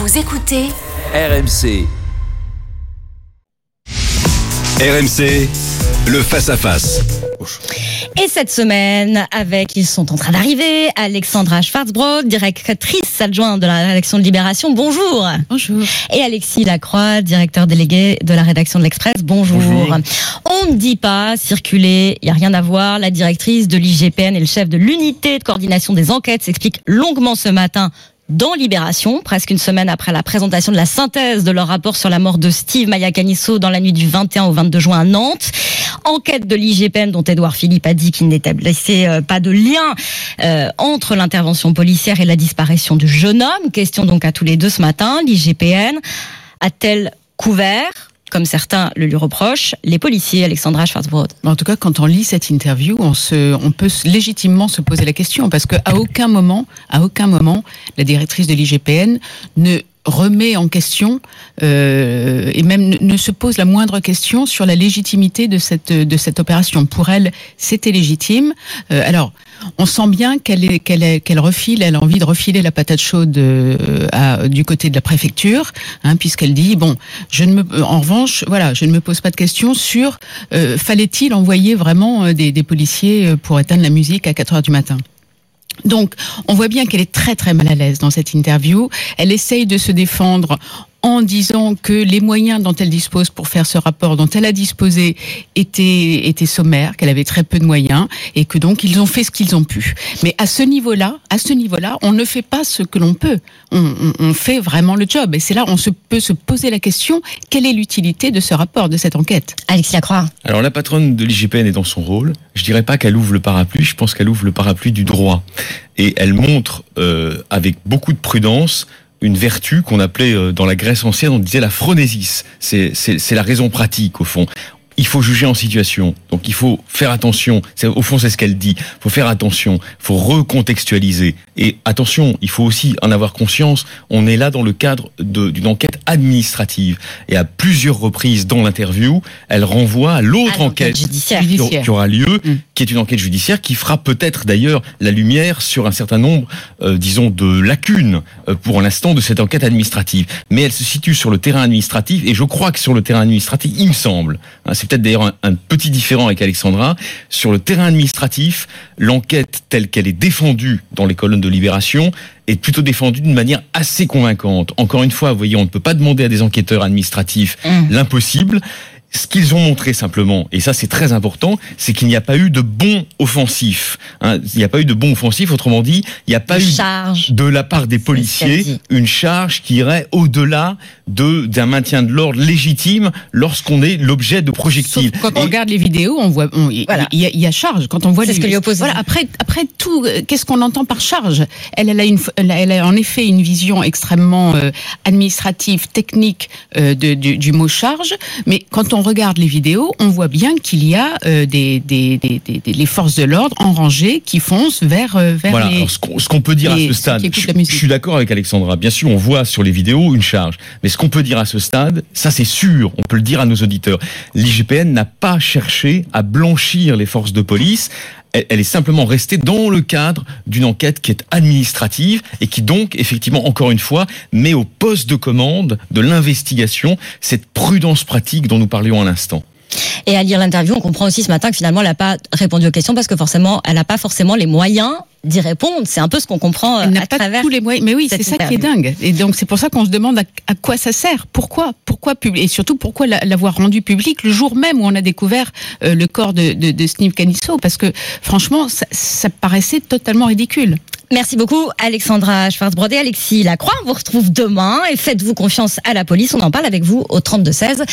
Vous écoutez RMC. RMC, le face-à-face. Et cette semaine, avec, ils sont en train d'arriver, Alexandra Schwarzbrod, directrice adjointe de la rédaction de Libération, bonjour. Bonjour. Et Alexis Lacroix, directeur délégué de la rédaction de l'Express, bonjour. On ne dit pas circuler, il n'y a rien à voir. La directrice de l'IGPN et le chef de l'unité de coordination des enquêtes s'expliquent longuement ce matin dans Libération, presque une semaine après la présentation de la synthèse de leur rapport sur la mort de Steve Mayacanisso dans la nuit du 21 au 22 juin à Nantes. Enquête de l'IGPN dont Édouard Philippe a dit qu'il n'établissait euh, pas de lien euh, entre l'intervention policière et la disparition du jeune homme. Question donc à tous les deux ce matin. L'IGPN a-t-elle couvert comme certains le lui reprochent, les policiers, Alexandra Schwarzbrod. En tout cas, quand on lit cette interview, on, se, on peut légitimement se poser la question parce qu'à aucun moment, à aucun moment, la directrice de l'IGPN ne remet en question euh, et même ne, se pose la moindre question sur la légitimité de cette de cette opération. Pour elle, c'était légitime. Euh, alors, on sent bien qu'elle qu'elle qu'elle refile, elle a envie de refiler la patate chaude euh, à, du côté de la préfecture, hein, puisqu'elle dit bon, je ne me, en revanche, voilà, je ne me pose pas de questions sur euh, fallait-il envoyer vraiment euh, des, des policiers pour éteindre la musique à 4 heures du matin? Donc, on voit bien qu'elle est très très mal à l'aise dans cette interview. Elle essaye de se défendre en disant que les moyens dont elle dispose pour faire ce rapport dont elle a disposé étaient, étaient sommaires, qu'elle avait très peu de moyens et que donc ils ont fait ce qu'ils ont pu. Mais à ce niveau-là, à ce niveau-là, on ne fait pas ce que l'on peut. On, on, on, fait vraiment le job. Et c'est là on se peut se poser la question quelle est l'utilité de ce rapport, de cette enquête? Alexis Lacroix. Alors la patronne de l'IGPN est dans son rôle. Je dirais pas qu'elle ouvre le parapluie. Je pense qu'elle ouvre le parapluie du droit et elle montre euh, avec beaucoup de prudence une vertu qu'on appelait euh, dans la Grèce ancienne, on disait la phronésis. C'est la raison pratique, au fond il faut juger en situation. Donc il faut faire attention. Au fond, c'est ce qu'elle dit. Il faut faire attention. Il faut recontextualiser. Et attention, il faut aussi en avoir conscience. On est là dans le cadre d'une enquête administrative. Et à plusieurs reprises dans l'interview, elle renvoie à l'autre enquête judiciaire. Qui, aura lieu, mm. Qui est une enquête judiciaire qui fera peut-être d'ailleurs la lumière sur un certain nombre, euh, disons, de lacunes euh, pour l'instant de cette enquête administrative. Mais elle se situe sur le terrain administratif. Et je crois que sur le terrain administratif, il me semble, hein, peut-être d'ailleurs un, petit différent avec Alexandra. Sur le terrain administratif, l'enquête telle qu'elle est défendue dans les colonnes de Libération est plutôt défendue d'une manière assez convaincante. Encore une fois, vous voyez, on ne peut pas demander à des enquêteurs administratifs mmh. l'impossible. Ce qu'ils ont montré simplement, et ça c'est très important, c'est qu'il n'y a pas eu de bon offensif. Hein. Il n'y a pas eu de bon offensif, autrement dit, il n'y a pas eu charge. de la part des policiers une charge qui irait au-delà de d'un maintien de l'ordre légitime lorsqu'on est l'objet de projectiles. quand on regarde les vidéos, on voit, il y, y, a charge. Quand on voit c'est ce que lui oppose. Voilà, après, après tout, euh, qu'est-ce qu'on entend par charge? Elle, elle a une, elle a en effet une vision extrêmement euh, administrative, technique euh, de, du, du mot charge, mais quand on regarde les vidéos, on voit bien qu'il y a euh, des, des, des, des, les forces de l'ordre en rangée qui foncent vers, euh, vers voilà. les, ce qu'on peut dire à ce stade, je, je, suis d'accord avec Alexandra. Bien sûr, on voit sur les vidéos une charge, mais ce qu'on peut dire à ce stade, ça c'est sûr, on peut le dire à nos auditeurs. L'IGPN n'a pas cherché à blanchir les forces de police elle est simplement restée dans le cadre d'une enquête qui est administrative et qui donc, effectivement, encore une fois, met au poste de commande de l'investigation cette prudence pratique dont nous parlions à l'instant. Et à lire l'interview, on comprend aussi ce matin que finalement, elle n'a pas répondu aux questions parce que forcément, elle n'a pas forcément les moyens d'y répondre. C'est un peu ce qu'on comprend elle à pas travers. Tous les moyens. Mais oui, c'est ça qui est dingue. Et donc c'est pour ça qu'on se demande à, quoi ça sert. Pourquoi Pourquoi publier Et surtout pourquoi l'avoir rendu public le jour même où on a découvert euh, le corps de, de, de Steve Canisso? Parce que franchement, ça, ça paraissait totalement ridicule. Merci beaucoup Alexandra Schwarzbrod et Alexis Lacroix. On vous retrouve demain et faites-vous confiance à la police. On en parle avec vous au 32 16.